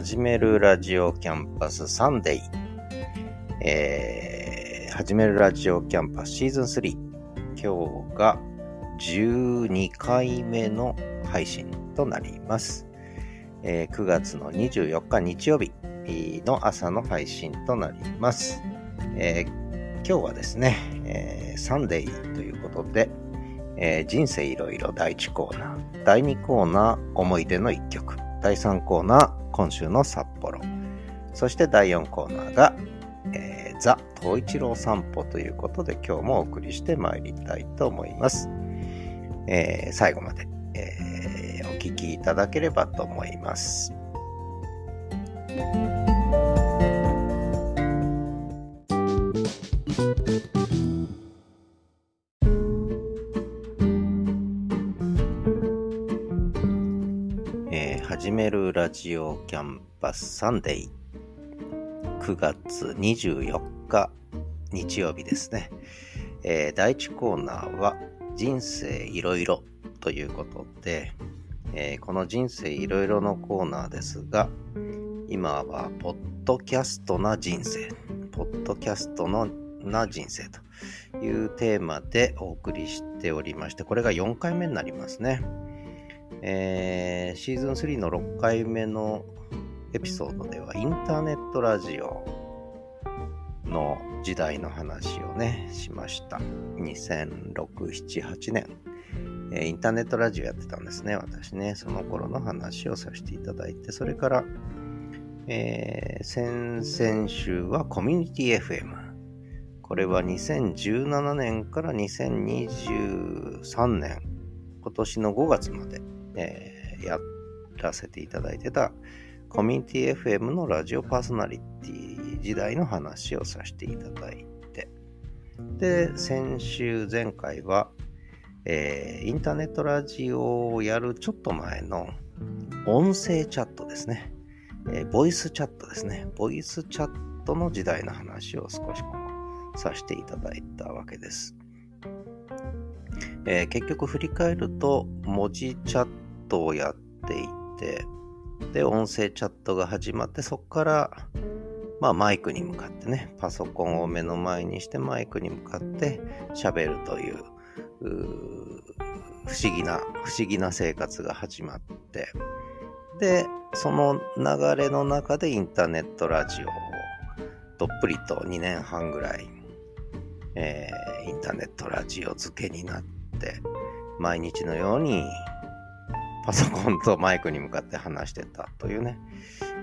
始めるラジオキャンパスサンデー。えー、始めるラジオキャンパスシーズン3。今日が12回目の配信となります。えー、9月の24日日曜日の朝の配信となります。えー、今日はですね、えー、サンデーということで、えー、人生いろいろ第1コーナー、第2コーナー思い出の1曲、第3コーナー今週の札幌、そして第4コーナーが、えー、ザ・東一郎散歩ということで今日もお送りしてまいりたいと思います。えー、最後まで、えー、お聴きいただければと思います。始めるラジオキャンパスサンデー。9月24日日曜日ですね、えー、第1コーナーは人生いろいろということで、えー、この人生いろいろのコーナーですが今はポッドキャストな人生ポッドキャストのな人生というテーマでお送りしておりましてこれが4回目になりますね。えー、シーズン3の6回目のエピソードではインターネットラジオの時代の話をね、しました。2006、7、8年、えー、インターネットラジオやってたんですね、私ね。その頃の話をさせていただいて、それから、えー、先々週はコミュニティ FM。これは2017年から2023年、今年の5月までえー、やらせていただいてたコミュニティ FM のラジオパーソナリティ時代の話をさせていただいて、で、先週前回は、えー、インターネットラジオをやるちょっと前の音声チャットですね。えー、ボイスチャットですね。ボイスチャットの時代の話を少しさせていただいたわけです。えー、結局振り返ると文字チャットをやっていてで音声チャットが始まってそこからまあマイクに向かってねパソコンを目の前にしてマイクに向かって喋るという不思議な不思議な生活が始まってでその流れの中でインターネットラジオをどっぷりと2年半ぐらい、えー、インターネットラジオ付けになってって毎日のようにパソコンとマイクに向かって話してたというね、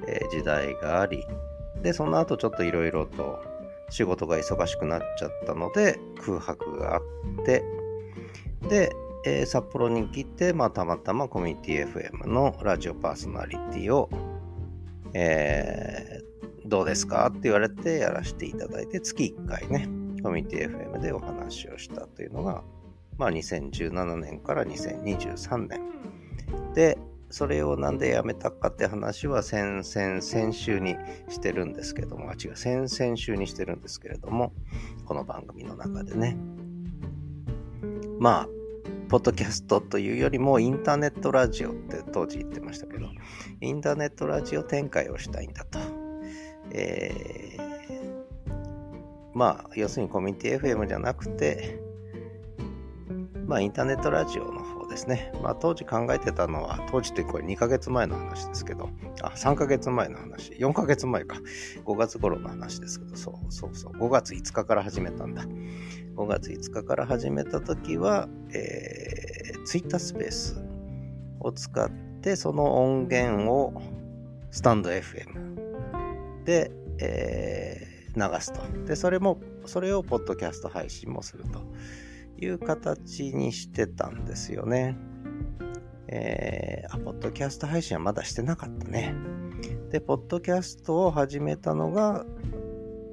えー、時代がありでその後ちょっといろいろと仕事が忙しくなっちゃったので空白があってで、えー、札幌に来て、まあ、たまたまコミュニティ FM のラジオパーソナリティを、えー、どうですかって言われてやらせていただいて月1回ねコミュニティ FM でお話をしたというのがまあ、2017年から2023年。で、それをなんでやめたかって話は先々先週にしてるんですけども、あ、違う、先々週にしてるんですけれども、この番組の中でね。まあ、ポッドキャストというよりもインターネットラジオって当時言ってましたけど、インターネットラジオ展開をしたいんだと。えー、まあ、要するにコミュニティ FM じゃなくて、まあ、インターネットラジオの方ですね。まあ、当時考えてたのは、当時ってこれ2ヶ月前の話ですけど、あ、3ヶ月前の話、4ヶ月前か、5月頃の話ですけど、そうそうそう、5月5日から始めたんだ。5月5日から始めた時は、えー、Twitter スペースを使って、その音源をスタンド FM で、えー、流すと。で、それも、それをポッドキャスト配信もすると。いう形にしてたんですよね。えー、あ、ポッドキャスト配信はまだしてなかったね。で、ポッドキャストを始めたのが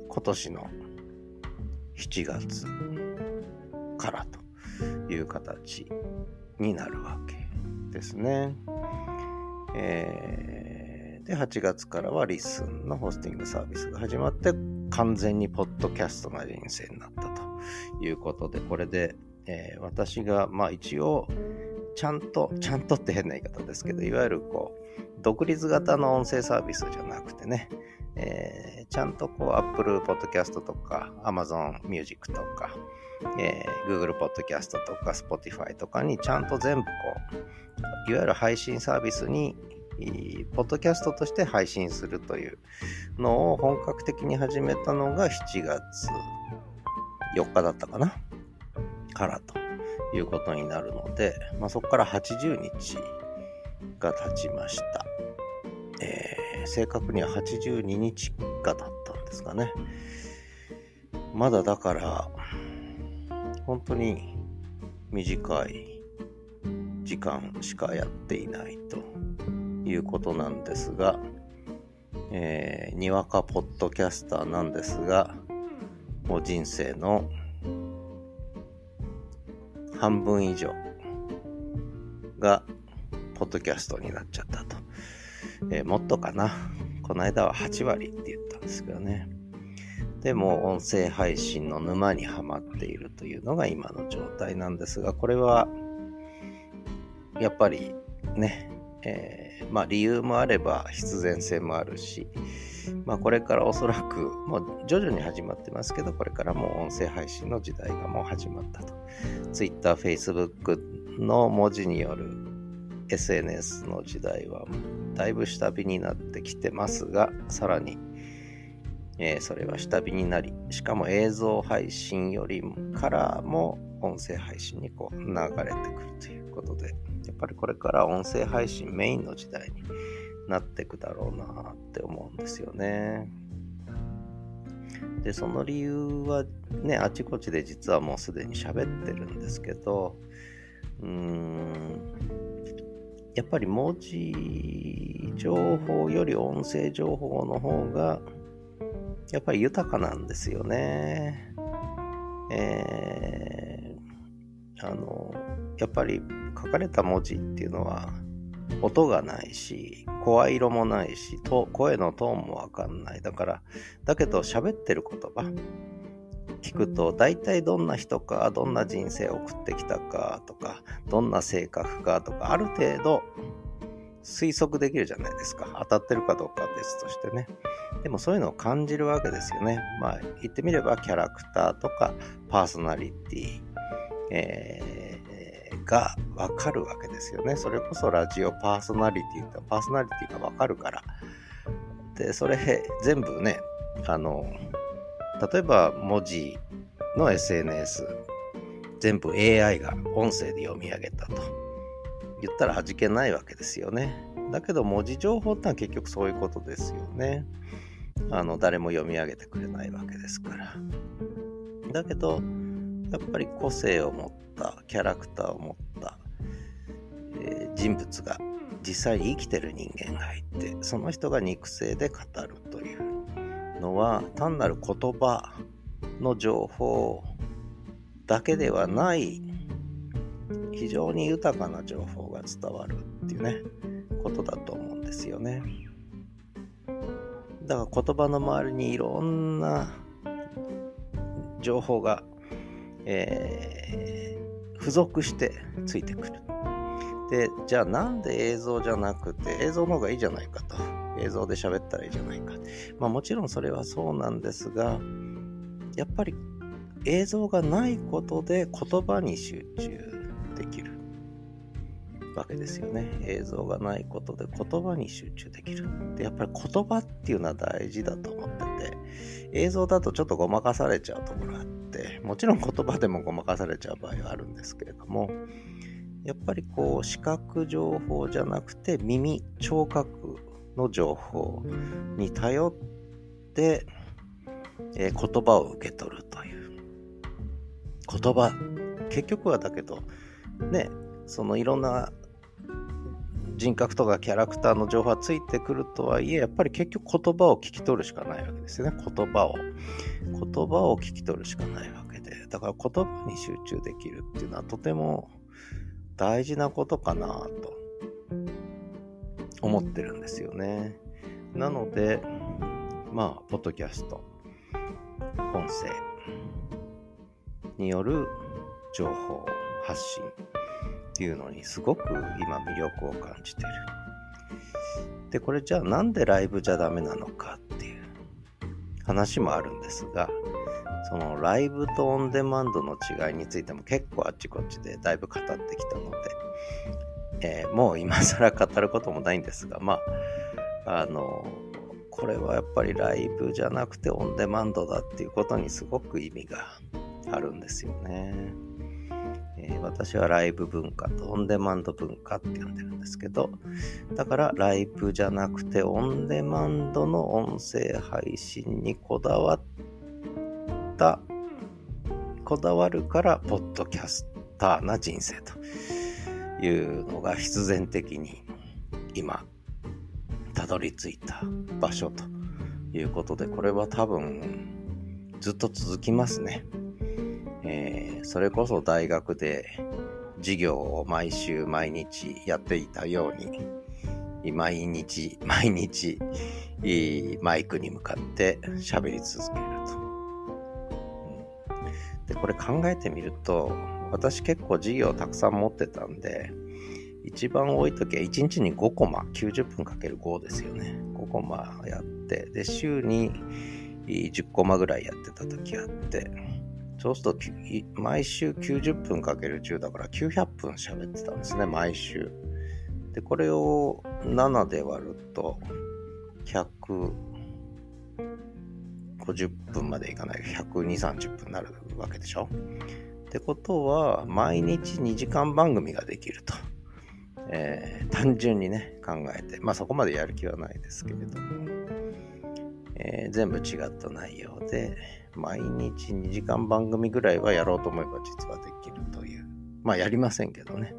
今年の7月からという形になるわけですね。えー、で、8月からはリスンのホスティングサービスが始まって完全にポッドキャストな人生になったいうことで、これで、えー、私が、まあ一応、ちゃんと、ちゃんとって変な言い方ですけど、いわゆるこう、独立型の音声サービスじゃなくてね、えー、ちゃんとこう Apple Podcast とか Amazon Music とか、えー、Google Podcast とか Spotify とかにちゃんと全部こう、いわゆる配信サービスに、ポッドキャストとして配信するというのを本格的に始めたのが7月4日だったかなからということになるので、まあ、そこから80日が経ちました。えー、正確には82日が経ったんですかね。まだだから、本当に短い時間しかやっていないということなんですが、えー、にわかポッドキャスターなんですが、もう人生の半分以上がポッドキャストになっちゃったと。えー、もっとかな？この間は8割って言ったんですけどね。でも音声配信の沼にはまっているというのが今の状態なんですが、これはやっぱりね、えー、まあ理由もあれば必然性もあるし、まあこれからおそらくもう徐々に始まってますけど、これからもう音声配信の時代がもう始まったと。Twitter、Facebook の文字による SNS の時代はだいぶ下火になってきてますが、さらにえー、それは下火になり、しかも映像配信よりもからも音声配信にこう流れてくるということで、やっぱりこれから音声配信メインの時代になっていくだろうなって思うんですよね。で、その理由はね、あちこちで実はもうすでに喋ってるんですけど、うーん、やっぱり文字情報より音声情報の方がやっぱり豊かなんですよね。えー、あの、やっぱり書かれた文字っていうのは音がないし、声色もないし、と声のトーンもわかんない。だから、だけど喋ってる言葉聞くと大体どんな人か、どんな人生を送ってきたかとか、どんな性格かとか、ある程度推測できるじゃないですか。当たってるかどうかは別としてね。でもそういうのを感じるわけですよね。まあ言ってみればキャラクターとかパーソナリティ、えー、がわかるわけですよね。それこそラジオパーソナリティとパーソナリティがわかるから。で、それ全部ね、あの、例えば文字の SNS、全部 AI が音声で読み上げたと。言ったら味気ないわけですよね。だけど文字情報ってのは結局そういうことですよね。あの誰も読み上げてくれないわけですから。だけどやっぱり個性を持ったキャラクターを持った、えー、人物が実際に生きてる人間がいてその人が肉声で語るというのは単なる言葉の情報だけではない非常に豊かな情報が伝わるっていうねことだと思うんですよね。だから言葉の周りにいろんな情報が、えー、付属してついてくる。でじゃあなんで映像じゃなくて映像の方がいいじゃないかと。映像で喋ったらいいじゃないか。まあもちろんそれはそうなんですがやっぱり映像がないことで言葉に集中できる。わけですよね。映像がないことで言葉に集中できる。で、やっぱり言葉っていうのは大事だと思ってて、映像だとちょっとごまかされちゃうところあって、もちろん言葉でもごまかされちゃう場合はあるんですけれども、やっぱりこう視覚情報じゃなくて耳、聴覚の情報に頼って、えー、言葉を受け取るという。言葉、結局はだけど、ね、そのいろんな人格とかキャラクターの情報がついてくるとはいえ、やっぱり結局言葉を聞き取るしかないわけですよね。言葉を。言葉を聞き取るしかないわけで。だから言葉に集中できるっていうのはとても大事なことかなと思ってるんですよね。なので、まあ、ポッドキャスト、音声による情報発信っていうのにすごく今魅力を感じてる。で、これじゃあなんでライブじゃダメなのかっていう話もあるんですが、そのライブとオンデマンドの違いについても結構あっちこっちでだいぶ語ってきたので、えー、もう今更語ることもないんですが、まあ、あの、これはやっぱりライブじゃなくてオンデマンドだっていうことにすごく意味があるんですよね。えー、私はライブ文化とオンデマンド文化って呼んでるんですけど、だからライブじゃなくてオンデマンドの音声配信にこだわったこだわるからポッドキャスターな人生というのが必然的に今たどり着いた場所ということでこれは多分ずっと続きますね。えー、それこそ大学で授業を毎週毎日やっていたように毎日毎日マイクに向かって喋り続けると。で、これ考えてみると、私結構授業たくさん持ってたんで、一番多い時は1日に5コマ、90分かける5ですよね。5コマやって、で、週に10コマぐらいやってた時あって、そうすると、毎週90分かける10だから900分喋ってたんですね、毎週。で、これを7で割ると、150分までいかない120、30分になるわけでしょってことは、毎日2時間番組ができると。えー、単純にね、考えて。まあそこまでやる気はないですけれども、えー、全部違った内容で、毎日2時間番組ぐらいはやろうと思えば実はできるという。まあやりませんけどね。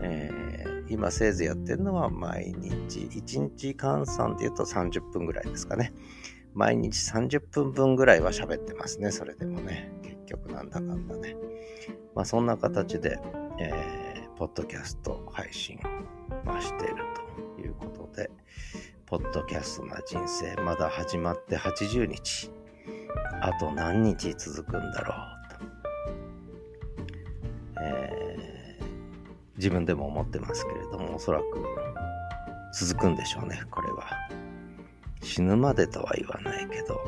えー、今せいぜいやってるのは毎日、1日換算で言うと30分ぐらいですかね。毎日30分分ぐらいは喋ってますね、それでもね。結局なんだかんだね。まあそんな形で、えー、ポッドキャスト配信を、しているということで、ポッドキャストな人生、まだ始まって80日。あと何日続くんだろうと。えー、自分でも思ってますけれども、おそらく続くんでしょうね、これは。死ぬまでとは言わないけど、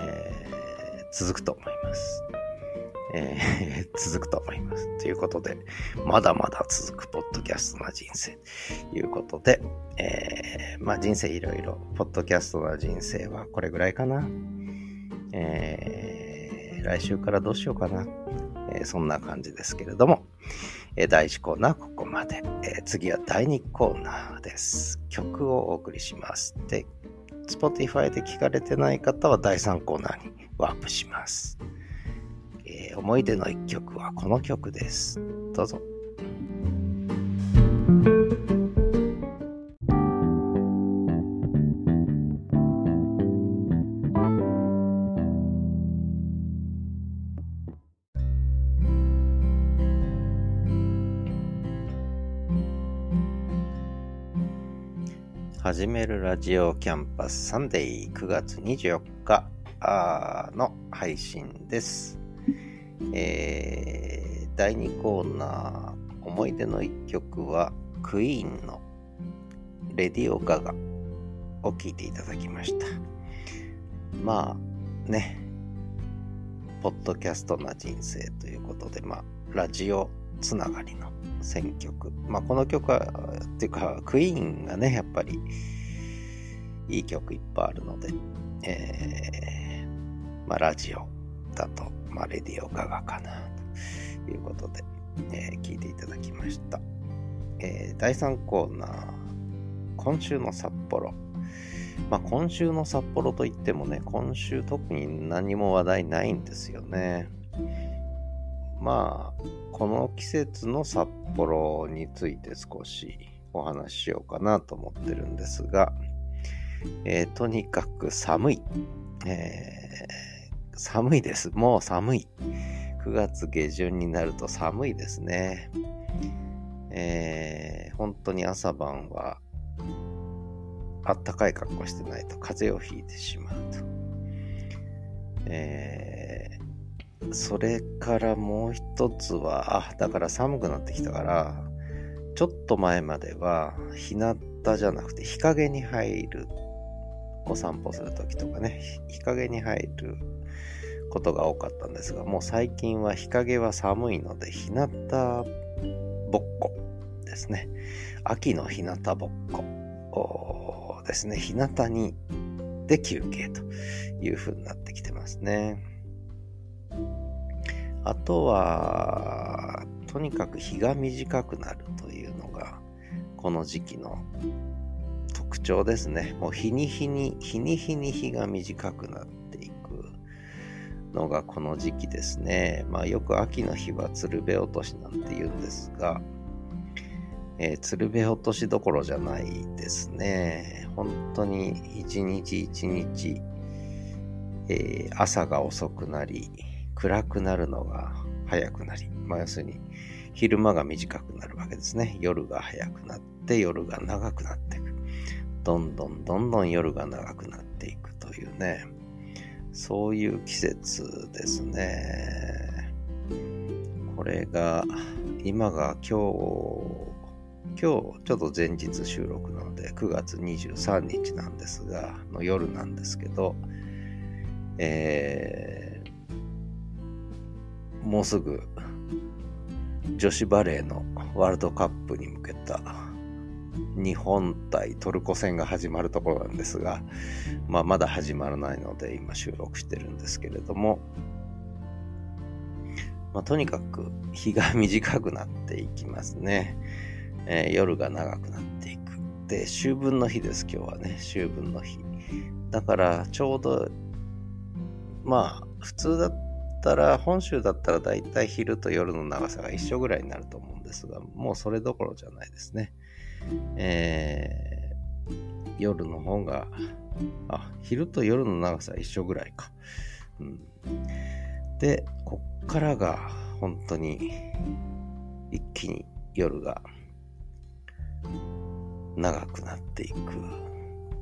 えー、続くと思います。えー、続くと思います。ということで、まだまだ続くポッドキャストな人生ということで、えー、まあ人生いろいろ、ポッドキャストな人生はこれぐらいかな。えー、来週からどうしようかな。え、そんな感じですけれども、え、第1コーナーここまで、え、次は第2コーナーです。曲をお送りします。で、Spotify で聞かれてない方は第3コーナーにワープします。えー、思い出の1曲はこの曲です。どうぞ。始めるラジオキャンパスサンデー9月24日の配信です。えー、第2コーナー思い出の1曲はクイーンのレディオガガを聴いていただきました。まあね、ポッドキャストな人生ということで、まあ、ラジオつながりの選曲。まあ、この曲は、っていうか、クイーンがね、やっぱり、いい曲いっぱいあるので、えー、まあ、ラジオだと、まあ、レディオガガかな、ということで、えー、聞いていただきました。えー、第3コーナー、今週の札幌。まあ、今週の札幌といってもね、今週特に何も話題ないんですよね。まあ、この季節の札幌について少しお話ししようかなと思ってるんですが、えー、とにかく寒い、えー、寒いです。もう寒い。9月下旬になると寒いですね。えー、本当に朝晩はあったかい格好してないと風邪をひいてしまうと。えーそれからもう一つは、あ、だから寒くなってきたから、ちょっと前までは、日向じゃなくて日陰に入る。お散歩するときとかね、日陰に入ることが多かったんですが、もう最近は日陰は寒いので、日向ぼっこですね。秋の日向ぼっこですね。日向にで休憩という風になってきてますね。あとは、とにかく日が短くなるというのが、この時期の特徴ですね。もう日に日に、日に日に日が短くなってのがこの時期ですね。まあよく秋の日は鶴瓶落としなんて言うんですが、えー、鶴瓶落としどころじゃないですね。本当に一日一日、えー、朝が遅くなり、暗くなるのが早くなり、まあ、要するに昼間が短くなるわけですね。夜が早くなって夜が長くなっていく。どんどんどんどん夜が長くなっていくというね、そういう季節ですね。これが、今が今日、今日ちょっと前日収録なので9月23日なんですが、の夜なんですけど、えーもうすぐ女子バレーのワールドカップに向けた日本対トルコ戦が始まるところなんですが、まあ、まだ始まらないので今収録してるんですけれども、まあ、とにかく日が短くなっていきますね、えー、夜が長くなっていく。で秋分の日です今日はね。秋分の日。だからちょうどまあ普通だったったら、本州だったらだいたい昼と夜の長さが一緒ぐらいになると思うんですが、もうそれどころじゃないですね。えー、夜の方が、あ、昼と夜の長さ一緒ぐらいか。うん、で、こっからが本当に一気に夜が長くなっていく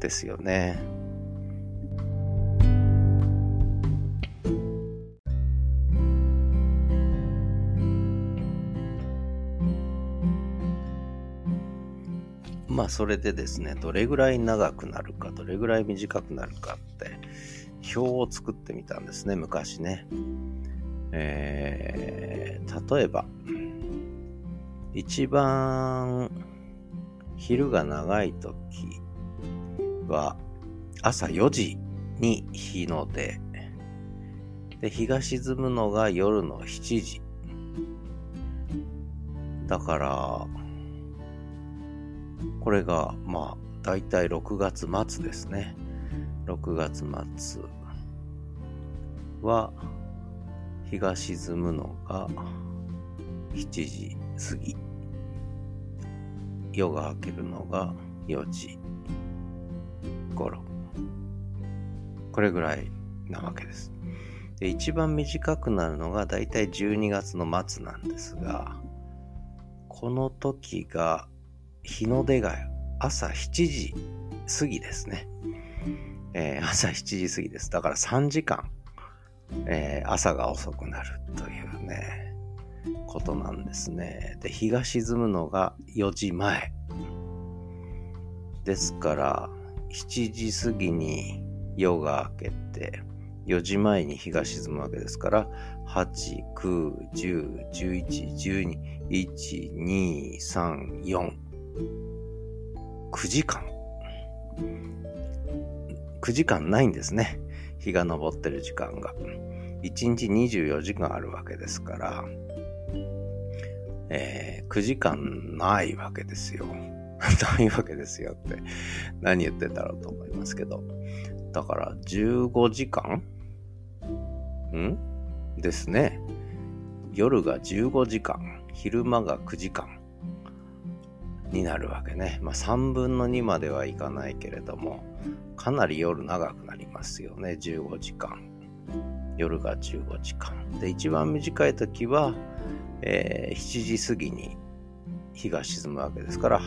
ですよね。まあそれでですね、どれぐらい長くなるか、どれぐらい短くなるかって表を作ってみたんですね、昔ね。えー、例えば、一番昼が長い時は朝4時に日の出。で、日が沈むのが夜の7時。だから、これが、まあ、大体6月末ですね。6月末は、日が沈むのが7時過ぎ。夜が明けるのが4時頃。これぐらいなわけです。で一番短くなるのがだいたい12月の末なんですが、この時が日の出が朝7時過ぎですね。えー、朝7時過ぎです。だから3時間、えー、朝が遅くなるというね、ことなんですね。で、日が沈むのが4時前。ですから、7時過ぎに夜が明けて、4時前に日が沈むわけですから、8、9、10、11、12、1、2、3、4、9時間。9時間ないんですね。日が昇ってる時間が。1日24時間あるわけですから、えー、9時間ないわけですよ。ないわけですよって何言ってんだろうと思いますけど。だから15時間？ん？ですね。夜が15時間、昼間が9時間。になるわけね。まあ3分の2まではいかないけれども、かなり夜長くなりますよね。15時間。夜が15時間。で、一番短い時は、えー、7時過ぎに日が沈むわけですから、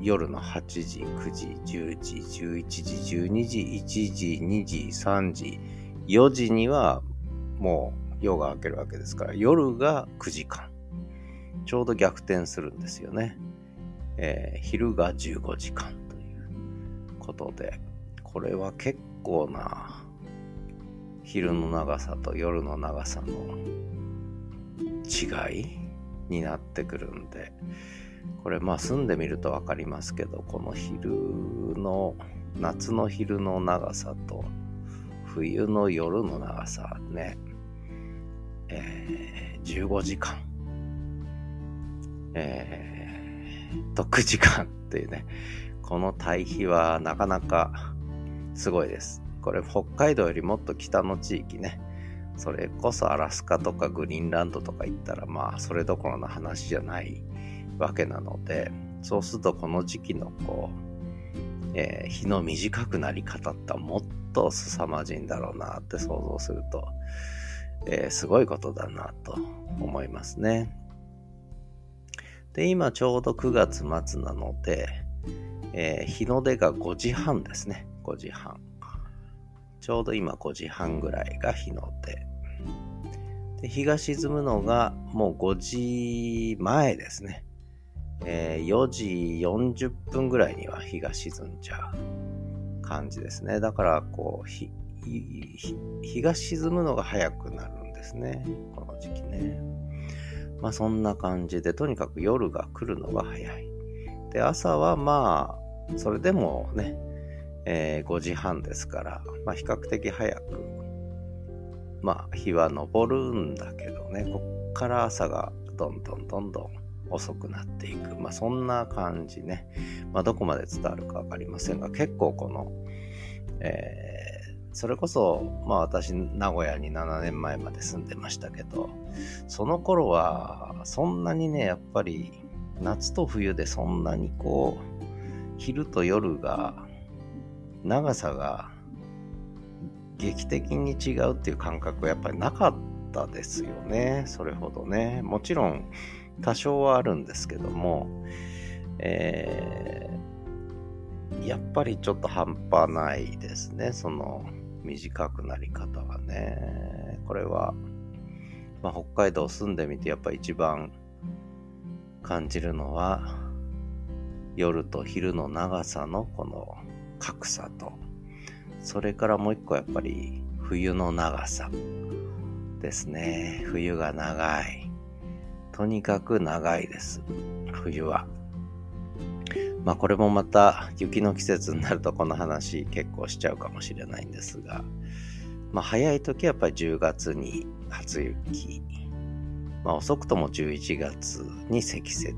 夜の8時、9時、10時、11時、12時、1時、2時、3時、4時にはもう夜が明けるわけですから、夜が9時間。ちょうど逆転するんですよね。えー、昼が15時間ということで、これは結構な昼の長さと夜の長さの違いになってくるんで、これまあ住んでみると分かりますけど、この昼の、夏の昼の長さと冬の夜の長さね、えー、15時間、えー、と9時間っていうね、この対比はなかなかすごいです。これ北海道よりもっと北の地域ね、それこそアラスカとかグリーンランドとか行ったらまあそれどころの話じゃないわけなので、そうするとこの時期のこう、えー、日の短くなり方ってもっと凄まじいんだろうなって想像すると、えー、すごいことだなと思いますね。で、今ちょうど9月末なので、えー、日の出が5時半ですね。5時半。ちょうど今5時半ぐらいが日の出。で日が沈むのがもう5時前ですね。えー、4時40分ぐらいには日が沈んじゃう感じですね。だからこう日日が沈むのが早くなるんですね。この時期ね。まあそんな感じで、とにかく夜が来るのが早い。で、朝はまあ、それでもね、えー、5時半ですから、まあ、比較的早く、まあ、日は昇るんだけどね、こっから朝がどんどんどんどん遅くなっていく。まあ、そんな感じね。まあ、どこまで伝わるかわかりませんが、結構この、えー、それこそ、まあ私、名古屋に7年前まで住んでましたけど、その頃は、そんなにね、やっぱり、夏と冬でそんなにこう、昼と夜が長さが劇的に違うっていう感覚はやっぱりなかったですよね。それほどね。もちろん多少はあるんですけども、えー、やっぱりちょっと半端ないですね。その短くなり方はね。これは、まあ、北海道住んでみてやっぱ一番感じるのは夜と昼の長さのこの格差と、それからもう一個やっぱり冬の長さですね。冬が長い。とにかく長いです。冬は。まあこれもまた雪の季節になるとこの話結構しちゃうかもしれないんですが、まあ早い時はやっぱり10月に初雪、まあ遅くとも11月に積雪、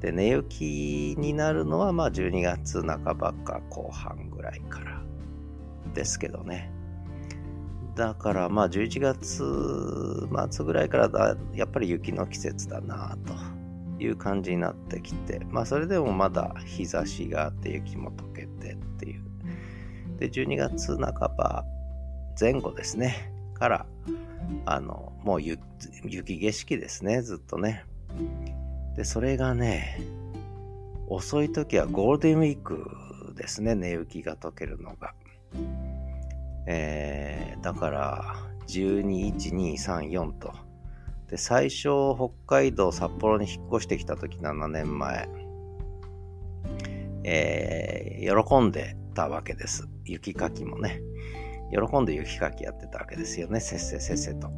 で、寝雪になるのは、まあ、12月半ばか後半ぐらいからですけどね。だから、まあ、11月末ぐらいからだ、やっぱり雪の季節だなという感じになってきて、まあ、それでもまだ日差しがあって雪も溶けてっていう。で、12月半ば前後ですね、から、あの、もう雪景色ですね、ずっとね。で、それがね、遅い時はゴールデンウィークですね、寝雪が解けるのが。えー、だから、12、1、2、3、4と。で、最初、北海道、札幌に引っ越してきた時7年前、えー、喜んでたわけです。雪かきもね。喜んで雪かきやってたわけですよね、せっせせっせと。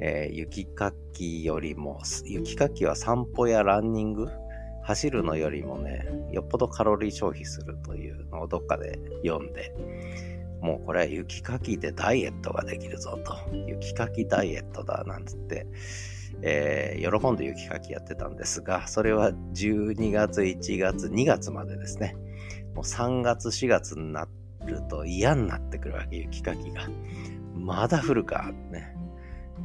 えー、雪かきよりも、雪かきは散歩やランニング、走るのよりもね、よっぽどカロリー消費するというのをどっかで読んで、もうこれは雪かきでダイエットができるぞと、雪かきダイエットだなんつって、えー、喜んで雪かきやってたんですが、それは12月、1月、2月までですね。もう3月、4月になると嫌になってくるわけ、雪かきが。まだ降るか、ね。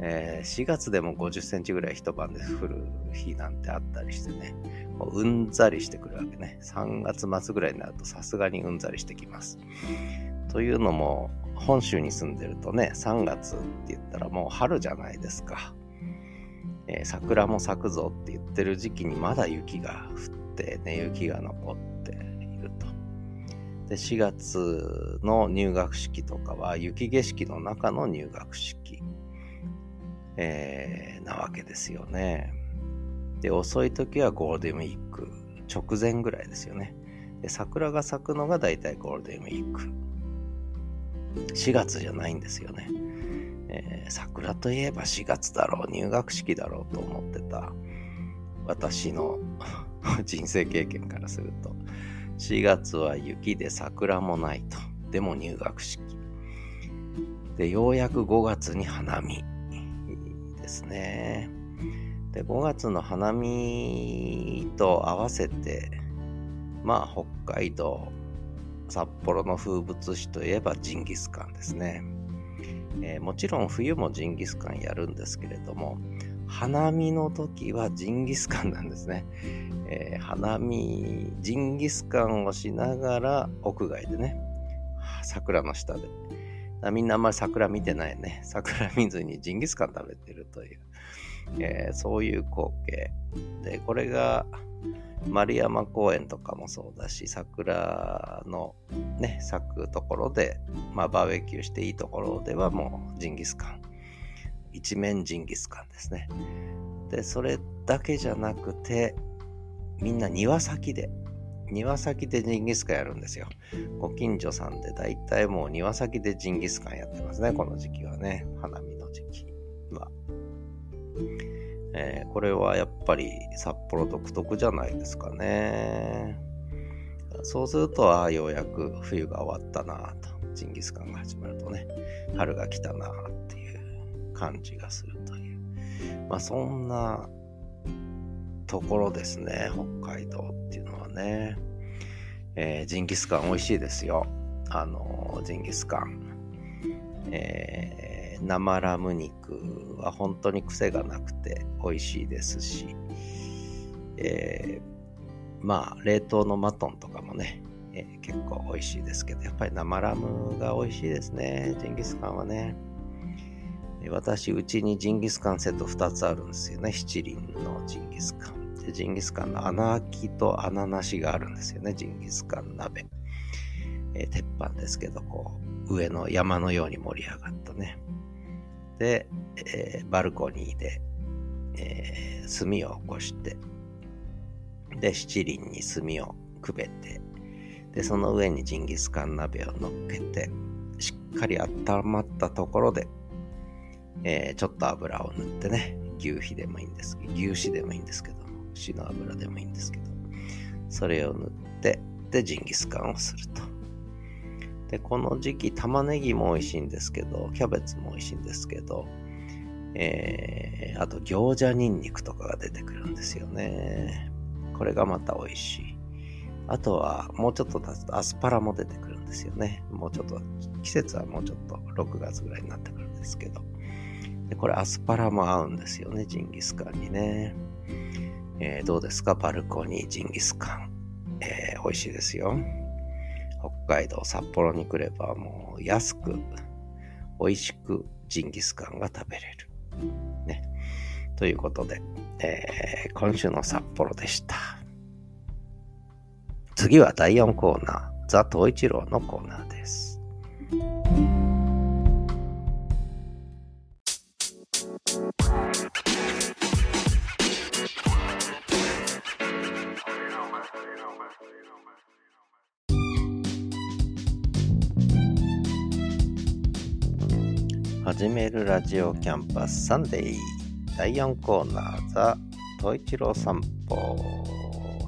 えー、4月でも50センチぐらい一晩で降る日なんてあったりしてね、もううんざりしてくるわけね。3月末ぐらいになるとさすがにうんざりしてきます。というのも、本州に住んでるとね、3月って言ったらもう春じゃないですか。えー、桜も咲くぞって言ってる時期にまだ雪が降ってね、雪が残っていると。で、4月の入学式とかは雪景色の中の入学式。えー、なわけですよね。で、遅い時はゴールデンウィーク直前ぐらいですよね。で、桜が咲くのが大体ゴールデンウィーク。4月じゃないんですよね。えー、桜といえば4月だろう、入学式だろうと思ってた私の 人生経験からすると、4月は雪で桜もないと。でも入学式。で、ようやく5月に花見。ですね。で、5月の花見と合わせて、まあ、北海道、札幌の風物詩といえばジンギスカンですね。えー、もちろん冬もジンギスカンやるんですけれども、花見の時はジンギスカンなんですね。えー、花見、ジンギスカンをしながら屋外でね、桜の下で。みんなあんまり桜見てないね。桜見ずにジンギスカン食べてるという、えー、そういう光景。で、これが丸山公園とかもそうだし、桜のね、咲くところで、まあバーベキューしていいところではもうジンギスカン。一面ジンギスカンですね。で、それだけじゃなくて、みんな庭先で庭先でジンギスカンやるんですよ。ご近所さんで大体もう庭先でジンギスカンやってますね、この時期はね。花見の時期。え、これはやっぱり札幌独特じゃないですかね。そうすると、ああ、ようやく冬が終わったなと。ジンギスカンが始まるとね、春が来たなっていう感じがするという。まあそんなところですね、北海道っていうのはね。えー、ジンギスカン美味しいですよ。あのー、ジンギスカン。え、生ラム肉は本当に癖がなくて美味しいですし、えー、まあ、冷凍のマトンとかもね、えー、結構美味しいですけど、やっぱり生ラムが美味しいですね、ジンギスカンはね。私、うちにジンギスカンセット2つあるんですよね。七輪のジンギスカン。でジンギスカンの穴開きと穴なしがあるんですよね。ジンギスカン鍋。え、鉄板ですけど、こう、上の山のように盛り上がったね。で、えー、バルコニーで、えー、炭を起こして、で、七輪に炭をくべて、で、その上にジンギスカン鍋を乗っけて、しっかり温まったところで、えー、ちょっと油を塗ってね、牛皮でもいいんですけど牛脂でもいいんですけど、牛の油でもいいんですけど、それを塗って、で、ジンギスカンをすると。で、この時期、玉ねぎも美味しいんですけど、キャベツも美味しいんですけど、えー、あと餃子ニンニクとかが出てくるんですよね。これがまた美味しい。あとは、もうちょっと経つとアスパラも出てくるんですよね。もうちょっと、季節はもうちょっと6月ぐらいになってくるんですけど。で、これアスパラも合うんですよね、ジンギスカンにね。えー、どうですか？バルコニージンギスカン。えー、美味しいですよ。北海道札幌に来ればもう安く、美味しくジンギスカンが食べれる。ね。ということで、えー、今週の札幌でした。次は第4コーナー、ザ・東一郎のコーナーです。始めるラジオキャンパスサンデー。第4コーナーザ・トイチロー散歩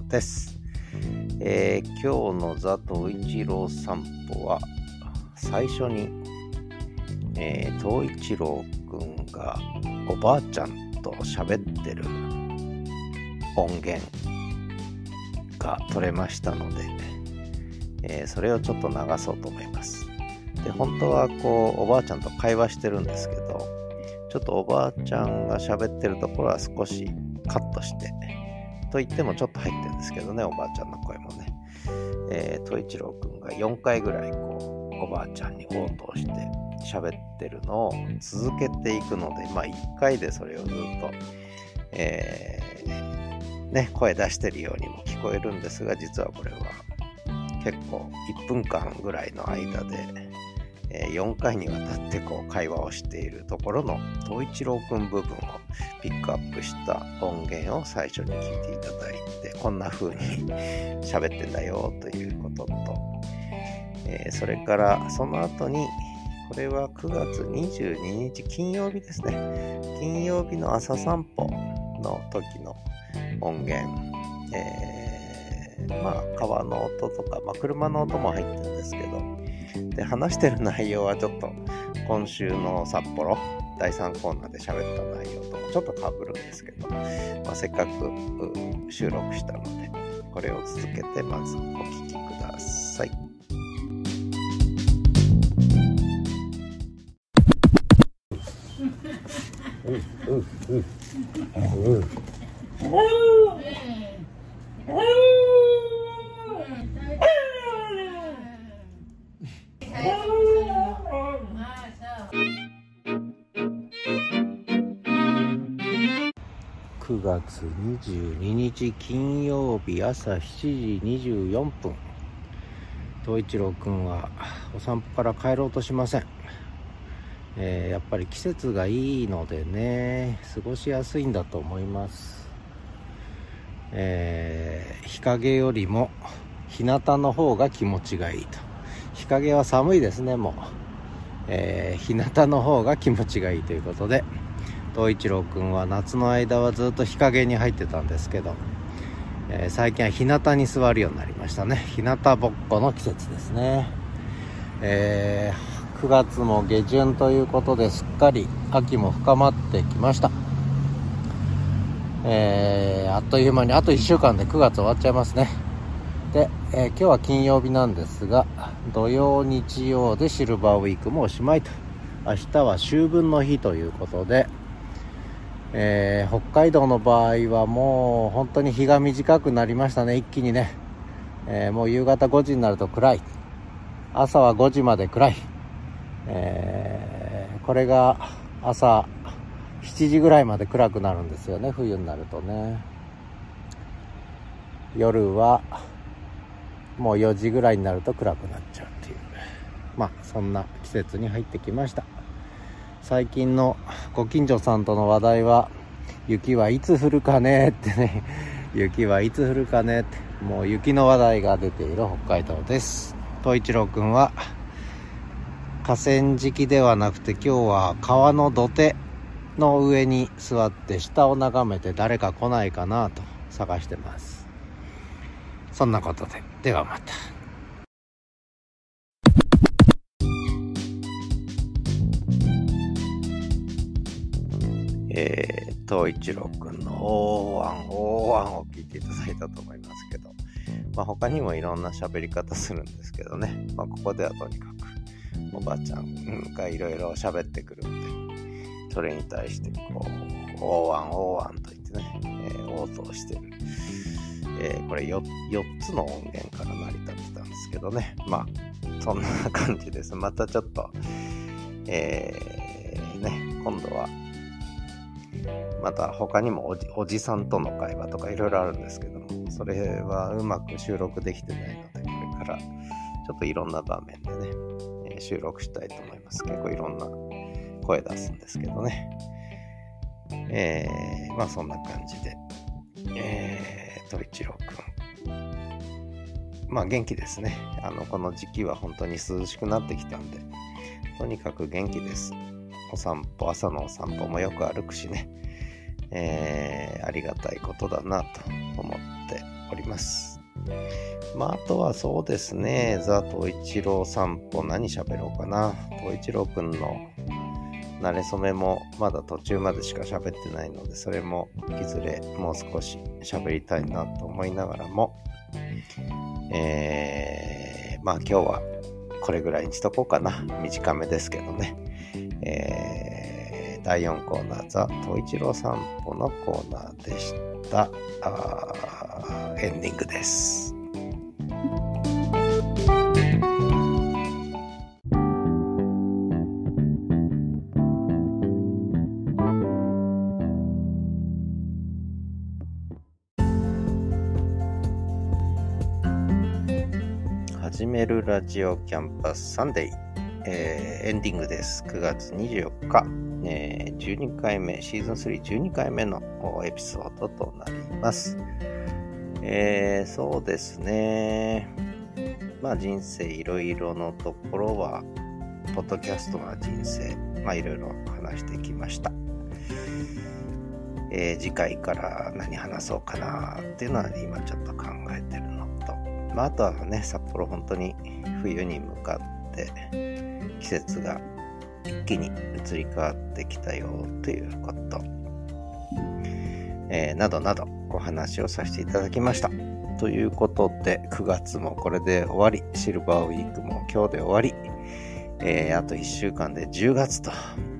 です、えー、今日のザ・トイチロー散歩は最初に、えー、トイチローくんがおばあちゃんと喋ってる音源が取れましたので、えー、それをちょっと流そうと思います。で、本当はこう、おばあちゃんと会話してるんですけど、ちょっとおばあちゃんが喋ってるところは少しカットして、と言ってもちょっと入ってるんですけどね、おばあちゃんの声もね。えー、一郎くんが4回ぐらいこう、おばあちゃんに応答して喋ってるのを続けていくので、まあ1回でそれをずっと、えー、ね、声出してるようにも聞こえるんですが、実はこれは結構1分間ぐらいの間で、4回にわたってこう会話をしているところの東一郎くん部分をピックアップした音源を最初に聞いていただいてこんな風に 喋ってんだよということと、えー、それからその後にこれは9月22日金曜日ですね。金曜日の朝散歩の時の音源、えー、まあ川の音とか、まあ、車の音も入ってるんですけどで、話してる内容はちょっと今週の札幌第3コーナーで喋った内容ともちょっとかぶるんですけど、まあ、せっかく収録したので、これを続けてまずお聞きください。うんうんうんうん22日金曜日朝7時24分。東一郎くんはお散歩から帰ろうとしません、えー、やっぱり季節がいいのでね過ごしやすいんだと思います、えー、日陰よりも日向の方が気持ちがいいと。日陰は寒いですねもう、えー、日向の方が気持ちがいいということで。東一郎くんは夏の間はずっと日陰に入ってたんですけど、えー、最近は日向に座るようになりましたね。日向ぼっこの季節ですね、えー、9月も下旬ということですっかり秋も深まってきました。えー、あっという間にあと1週間で9月終わっちゃいますね。で、えー、今日は金曜日なんですが土曜日曜でシルバーウィークもおしまいと。明日は秋分の日ということでえー、北海道の場合はもう本当に日が短くなりましたね。一気にね、えー、もう夕方5時になると暗い。朝は5時まで暗い、えー、これが朝7時ぐらいまで暗くなるんですよね。冬になるとね。夜はもう4時ぐらいになると暗くなっちゃうっていう。まあそんな季節に入ってきました。最近のご近所さんとの話題は雪はいつ降るかねってね。雪はいつ降るかねって。もう雪の話題が出ている北海道です。東一郎くんは河川敷ではなくて今日は川の土手の上に座って下を眺めて誰か来ないかなと探してます。そんなことで。ではまた。えー、東一郎くんの大案、大案を聞いていただいたと思いますけど、まあ、他にもいろんな喋り方するんですけどね、まあ、ここではとにかくおばあちゃんがいろいろ喋ってくるんで、それに対してこう、大案、大案と言ってね、えー、応答してる。えー、これ 4, 4つの音源から成り立ってたんですけどね、まあ、そんな感じです。またちょっと、えー、ね、今度はまた他にもおじさんとの会話とかいろいろあるんですけども、それはうまく収録できてないので、これからちょっといろんな場面でね、え、収録したいと思います。結構いろんな声出すんですけどね。えー、まあそんな感じで、えー、と一郎くん。まあ元気ですね。あの、この時期は本当に涼しくなってきたんで、とにかく元気です。お散歩、朝のお散歩もよく歩くしね。えー、ありがたいことだなと思っております。まあ、あとはそうですね、ザ・東一郎散歩何喋ろうかな。東一郎くんの慣れ初めもまだ途中までしか喋ってないので、それもいずれもう少し喋りたいなと思いながらも、えー、まあ今日はこれぐらいにしとこうかな。短めですけどね。えー第4コーナー、ザ・東一郎散歩のコーナーでした。エンディングです。始めるラジオキャンパスサンデー。えー、エンディングです。9月24日、えー、12回目、シーズン3、12回目のエピソードとなります。えー、そうですね。まあ人生いろいろのところは、ポッドキャストな人生、まあいろいろ話してきました。えー、次回から何話そうかなっていうのは今ちょっと考えてるのと、まああとはね、札幌本当に冬に向かってって季節が一気に移り変わってきたよということ、えー、などなどお話をさせていただきました。ということで、9月もこれで終わり、シルバーウィークも今日で終わり、えー、あと1週間で10月と、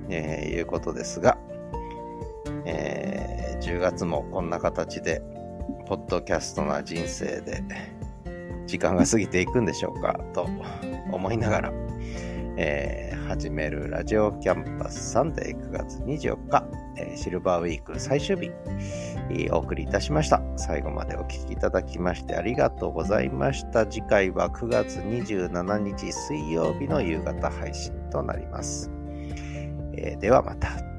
えー、いうことですが、えー、10月もこんな形で、ポッドキャストな人生で、時間が過ぎていくんでしょうか、と思いながら、えー、始めるラジオキャンパスサンデー9月24日、えー、シルバーウィーク最終日、お送りいたしました。最後までお聴きいただきましてありがとうございました。次回は9月27日水曜日の夕方配信となります。えー、ではまた。